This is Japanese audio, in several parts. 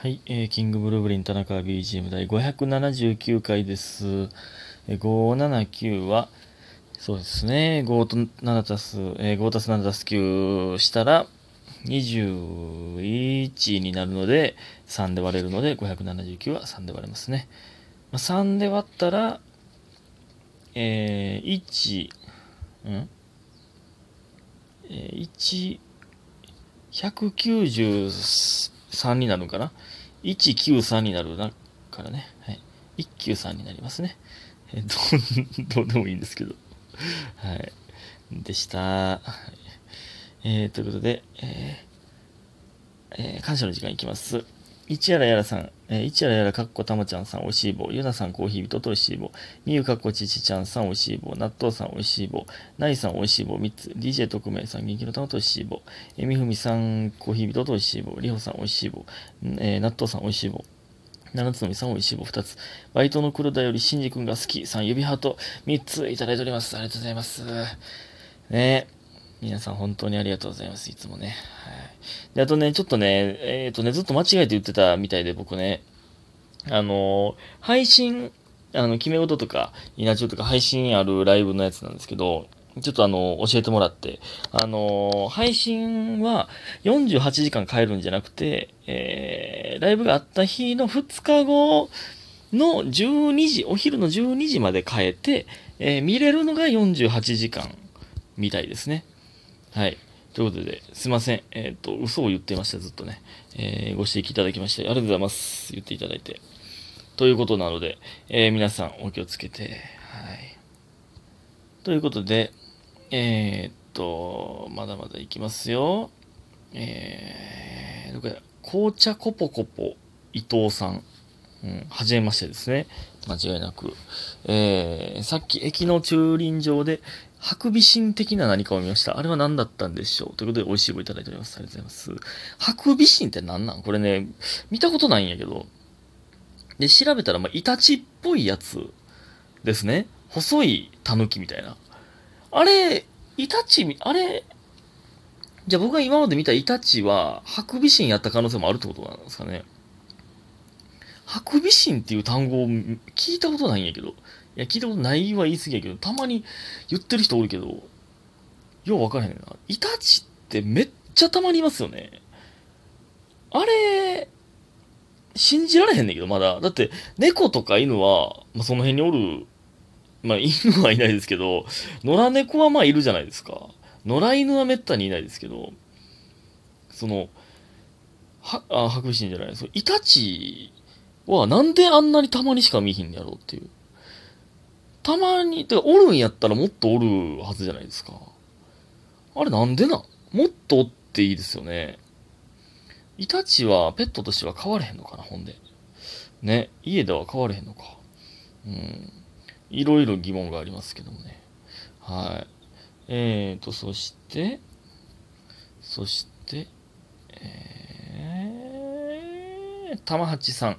はい、えーキングブルーブリン田中 BGM 第579回です。えー579は、そうですね、5と7たす、えー5たす7たす9したら、21になるので、3で割れるので、579は3で割れますね。まあ、3で割ったら、えー、1、ん？えー、1、193 3になるのかな？193になるからね。はい。193になりますね。えーどう、どうでもいいんですけど。はい。でした。えー、ということで、えーえー感謝の時間いきます。一やらやらさん、えー、一やらやらかっこたまちゃんさん、おいしい棒。ゆなさん、コーヒー人とおいしい棒。みゆかっこちちちゃんさん、おいしい棒。納豆さん、おいしい棒。ないさん、おいしい棒3つ。DJ 特命さん、元気の玉とおいしい棒。えみふみさん、コーヒー人とおいしい棒。りほさん、おいしい棒。えー納豆さん、おいしい棒。七つのみさん、おしい棒2つ。バイトの黒田より、しんじくんが好き。さん、指ハート3ついただいております。ありがとうございます。ねえ皆さん本当にありがとうございます。いつもね。はい。で、あとね、ちょっとね、えっ、とね、ずっと間違えて言ってたみたいで、僕ね、あのー配信、あの、決め事とか、稲中とか配信あるライブのやつなんですけど、ちょっとあの、教えてもらって、あの配信は48時間変えるんじゃなくて、えー、ライブがあった日の2日後の12時、お昼の12時まで変えて、えー見れるのが48時間みたいですね。はい。ということで、すいません。えっ、と、嘘を言ってました、ずっとね。えーご指摘いただきまして、ありがとうございます。言っていただいて。ということなので、えー皆さんお気をつけて、はい。ということで、えーっと、まだまだいきますよ。えー、どこや、紅茶コポコポ伊藤さん。うん、はじめましてですね。間違いなく。えー、さっき駅の駐輪場で、ハクビシン的な何かを見ました。あれは何だったんでしょうということで、美味しい棒いただいております。ありがとうございます。ハクビシンって何なん？これね、見たことないんやけど。で、調べたら、まあ、イタチっぽいやつですね。細いタヌキみたいな。あれ、イタチ、あれ、じゃあ僕が今まで見たイタチは、ハクビシンやった可能性もあるってことなんですかね。ハクビシンっていう単語を聞いたことないんやけど。いや、聞いたことないは言い過ぎやけど、たまに言ってる人おるけど、よう分からへんな。イタチってめっちゃたまにいますよね。あれ、信じられへんねんけど、まだ。だって、猫とか犬は、まあ、その辺におる、まあ、犬はいないですけど、野良猫はまあいるじゃないですか。野良犬はめったにいないですけど、その、は、あ、ハクビシンじゃない、そうイタチはなんであんなにたまにしか見ひんやろうっていう。たまに、てかおるんやったらもっとおるはずじゃないですか。あれなんでなもっとおっていいですよね。イタチはペットとしては飼われへんのかな、ほんで。ね、家では飼われへんのか。うん。いろいろ疑問がありますけどもね。はい。えーと、そして、そして、えー、玉八さん。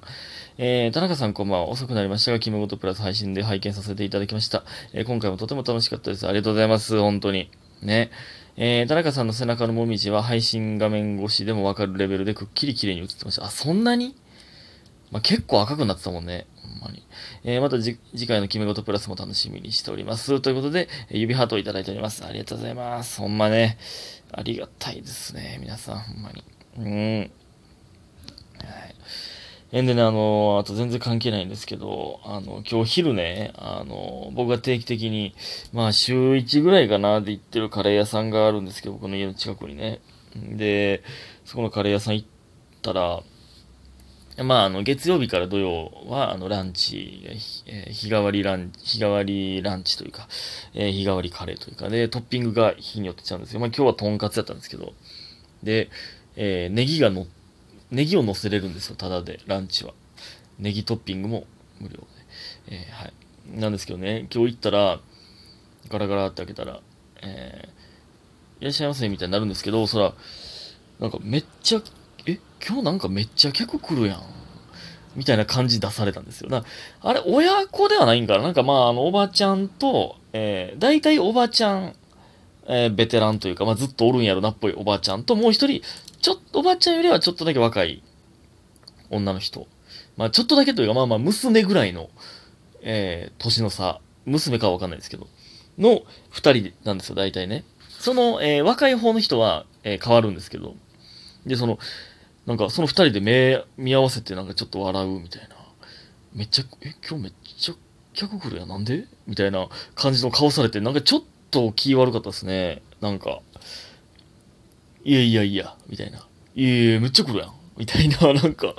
えー、田中さんこんばんは。遅くなりましたが、キムゴトプラス配信で拝見させていただきました。えー今回もとても楽しかったです。ありがとうございます。本当に。ね。えー、田中さんの背中のもみじは配信画面越しでもわかるレベルでくっきり綺麗に映ってました。あ、そんなに？まあ、結構赤くなってたもんね。ほんまに。えーまた次回の決め事プラスも楽しみにしております。ということで、指ハートをいただいております。ありがとうございます。ほんまね。ありがたいですね。皆さん、ほんまに。うん。えんでね、あのあと全然関係ないんですけど、あの、今日昼ね、あの僕が定期的に、まあ、週1ぐらいかなで行ってるカレー屋さんがあるんですけど、僕の家の近くにね。で、そこのカレー屋さん行ったら、まあ、あの、月曜日から土曜は、あの、ランチ、えー日替わりラン、日替わりランチというか、えー日替わりカレーというか、で、トッピングが日によって違うんですよ。まあ、今日はとんかつだったんですけど、で、えーネギがの、ネギを乗せれるんですよ、ただで、ランチは。ネギトッピングも無料で。えーはい。なんですけどね、今日行ったら、ガラガラって開けたら、えーいらっしゃいませ、みたいになるんですけど、そら、なんかめっちゃ、え、今日なんかめっちゃ客来るやん。みたいな感じ出されたんですよ。なあれ、親子ではないんかななんかまあ、あの、おばちゃんと、えー、大体おばちゃん、えーベテランというか、まあ、ずっとおるんやろなっぽいおばちゃんと、もう一人、ちょっと、おばあちゃんよりはちょっとだけ若い女の人。まあちょっとだけというか、まあまあ娘ぐらいの、えー、年の差。娘かはわかんないですけど。の二人なんですよ、大体ね。その、えー、若い方の人は、えー、変わるんですけど。で、その、なんかその二人で目見合わせてなんかちょっと笑うみたいな。めっちゃ、え、今日めっちゃ客来るやなんで？みたいな感じの顔されて、なんかちょっと気悪かったですね。なんか、いやいやいや、みたいな。いやいや、めっちゃ来るやん。みたいな、なんか、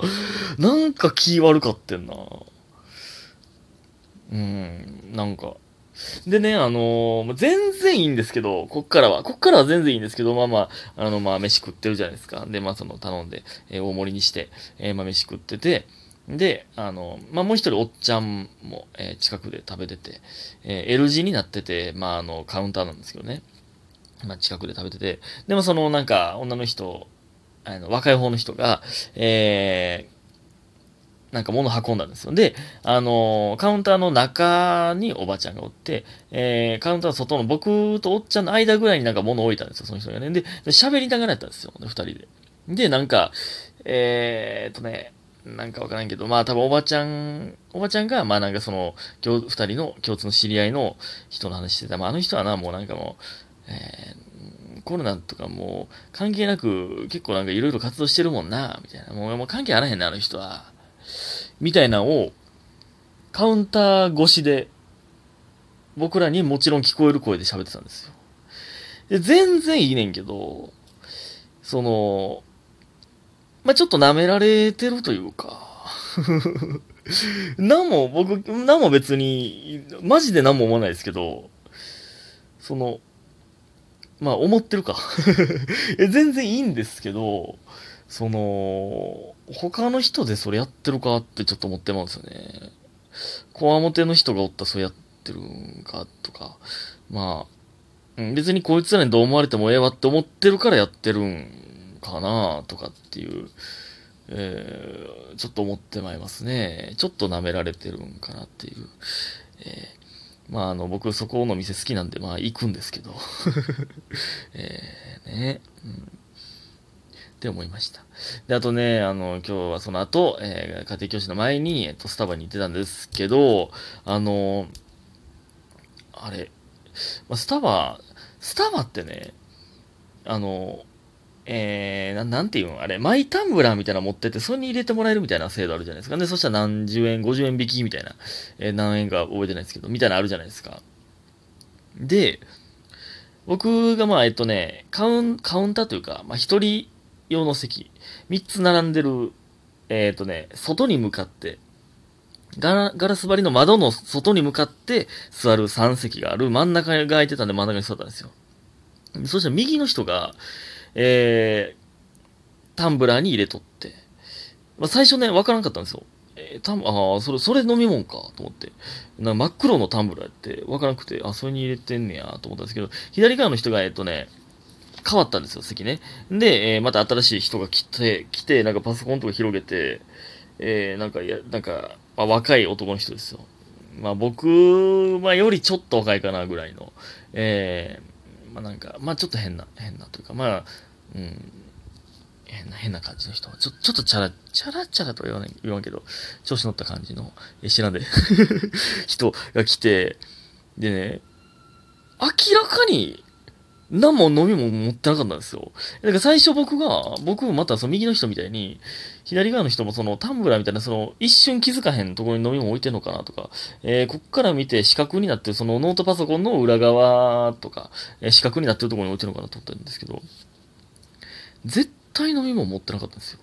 なんか気悪かってんな。うん、なんか。でね、あのー、全然いいんですけど、こっからは、こっからは全然いいんですけど、まあまあ、あの、まあ、飯食ってるじゃないですか。で、まあ、その、頼んで、えー、大盛りにして、えー、まあ、飯食ってて、で、あの、まあ、もう一人おっちゃんも、えー、近くで食べてて、えー、L 字になってて、まあ、あの、カウンターなんですけどね。まあ、近くで食べてて、でもその、なんか、女の人、あの、若い方の人が、えー、なんか物運んだんですよ。で、あのカウンターの中におばちゃんがおって、えー、カウンターの外の僕とおっちゃんの間ぐらいになんか物を置いたんですよ、その人がね。で、喋りながらやったんですよ、二人で。で、なんか、えー、っとね、なんかわからんけど、まあ多分おばちゃん、おばちゃんが、まあなんかその、二人の共通の知り合いの人の話してた。まああの人はな、もうなんかもう、えー、コロナとかも関係なく結構なんかいろいろ活動してるもんな、みたいな。もうもう関係あらへんな、あの人は。みたいなのを、カウンター越しで、僕らにもちろん聞こえる声で喋ってたんですよ。で、全然いいねんけど、その、まあ、ちょっと舐められてるというか 何も、僕、何も別に、マジで何も思わないですけど、その、まあ、思ってるか 全然いいんですけど、その、他の人でそれやってるかってちょっと思ってますよね。こわもての人がおったらそれやってるんかとか、まあ、別にこいつらにどう思われてもええわって思ってるからやってるんかなとかっていう、えー、ちょっと思ってまいますね。ちょっと舐められてるんかなっていう。えー、まあ、あの、僕そこの店好きなんで、まあ、行くんですけど。えー、ね。うんって思いました。で、あとね、あの、今日はその後、えー、家庭教師の前に、えっと、スタバに行ってたんですけど、あの、あれ、まあ、スタバ、スタバってね、あの、えー、ななんていうのあれ、マイタンブラーみたいなの持ってて、それに入れてもらえるみたいな制度あるじゃないですか。で、そしたら何十円、50円引きみたいな、えー、何円か覚えてないですけど、みたいなのあるじゃないですか。で、僕がまあ、えっとね、カウン、カウンターというか、まあ、一人用の席、三つ並んでる、えー、っとね、外に向かって、ガラガラス張りの窓の外に向かって座る3席がある真ん中が空いてたんで真ん中に座ったんですよ。そしたら右の人が、えー、タンブラーに入れとって。まあ、最初ね、わからんかったんですよ。えー、タン、ああ、それ、それ飲み物か、と思って。な真っ黒のタンブラーってわからなくて、あ、それに入れてんねや、と思ったんですけど、左側の人が、えっとね、変わったんですよ、席ね。で、えー、また新しい人が来て、来て、なんかパソコンとか広げて、えー、なんか、や、なんか、まあ、若い男の人ですよ。まあ僕、まあよりちょっと若いかなぐらいの、えー、まあなんか、まあちょっと変な、変なというか、まあ、うん、変な、変な感じの人。ちょ、ちょっとチャラ、チャラチャラとは言わない、言わんけど、調子乗った感じの、え、知らんで 人が来て、でね、明らかに、何も飲みも持ってなかったんですよ。だから最初僕が、僕もまたその右の人みたいに、左側の人もそのタンブラーみたいなその一瞬気づかへんところに飲み物置いてんのかなとか、えー、こっから見て四角になってるそのノートパソコンの裏側とか、えー、四角になってるところに置いてるのかなと思ったんですけど、絶対飲み物持ってなかったんですよ。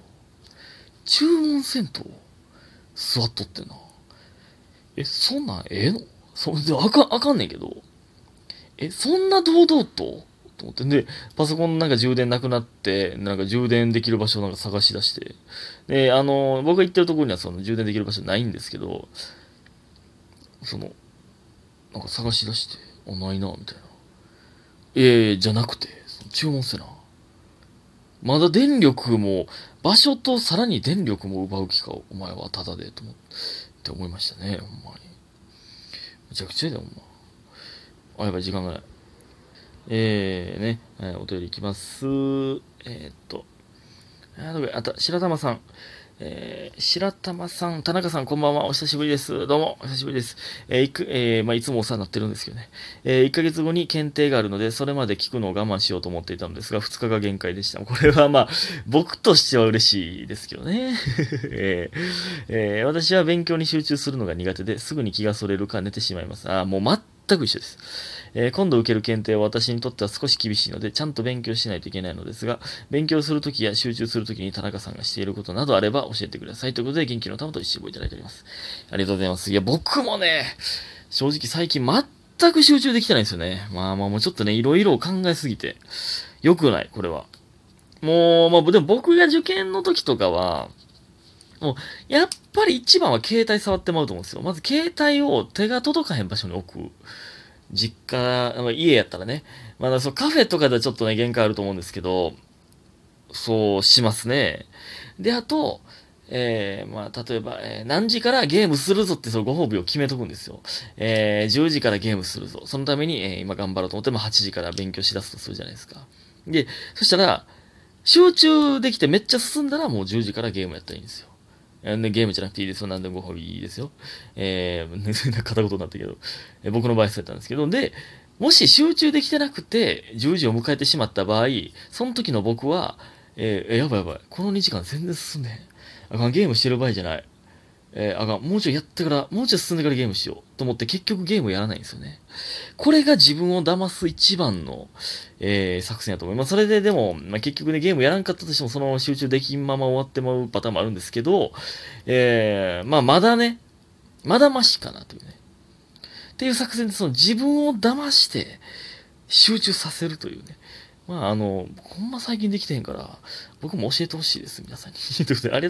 注文せんと、座っとってな。え、そんなんええの？そんで、あかん、あかんねんけど、え、そんな堂々とと思って。で、パソコンなんか充電なくなって、なんか充電できる場所なんか探し出して。で、あの、僕が行ってるところにはその充電できる場所ないんですけど、その、なんか探し出して、あ、ないな、みたいな。ええー、じゃなくて、注文せな。まだ電力も、場所とさらに電力も奪う気か、お前はただで、と思って思いましたね、ほんまに。めちゃくちゃやで、ほんま。あ、やばい、時間がない。えー、ね、えー、お便りいきます。えー、っと、あと、あと、白玉さん。えー、白玉さん、田中さん、こんばんは。お久しぶりです。どうも、お久しぶりです。えー、いく、えー、まあ、いつもお世話になってるんですけどね。えー、1ヶ月後に検定があるので、それまで聞くのを我慢しようと思っていたのですが、2日が限界でした。これはまあ、僕としては嬉しいですけどね。えーえ、私は勉強に集中するのが苦手で、すぐに気がそれるか寝てしまいます。あ、もう全く一緒です。えー、今度受ける検定は私にとっては少し厳しいので、ちゃんと勉強しないといけないのですが、勉強するときや集中するときに田中さんがしていることなどあれば教えてください。ということで、元気の玉と一緒いただいております。ありがとうございます。いや、僕もね、正直最近全く集中できてないんですよね。まあまあもうちょっとね、いろいろ考えすぎて、良くない、これは。もう、まあ、でも僕が受験の時とかは、もう、やっぱり一番は携帯触ってまうと思うんですよ。まず携帯を手が届かへん場所に置く。実家、家やったらね。まだそう、カフェとかではちょっとね、限界あると思うんですけど、そうしますね。で、あと、えー、まあ、例えば、えー、何時からゲームするぞってそのご褒美を決めとくんですよ。えー、10時からゲームするぞ。そのために、えー、今頑張ろうと思って、まあ、8時から勉強しだすとするじゃないですか。で、そしたら、集中できてめっちゃ進んだらもう10時からゲームやったらいいんですよ。でゲームじゃなくていいですよ。何でもご褒美いいですよ。えー、片言になったけど、えー、僕の場合そうやったんですけど、で、もし集中できてなくて、10時を迎えてしまった場合、その時の僕は、えー、やばいやばい。この2時間全然進んでへん。あかん、ゲームしてる場合じゃない。えー、あかん、もうちょいやってから、もうちょい進んでからゲームしようと思って結局ゲームやらないんですよね。これが自分を騙す一番の、えー、作戦やと思います。それででも、まあ、結局ね、ゲームやらんかったとしてもそのまま集中できんまま終わってまうパターンもあるんですけど、えー、まあまだね、まだましかなというね。っていう作戦でその自分を騙して集中させるというね。まあ、あの、ほんま最近できてへんから、僕も教えてほしいです、皆さんに。ということで、ありがとう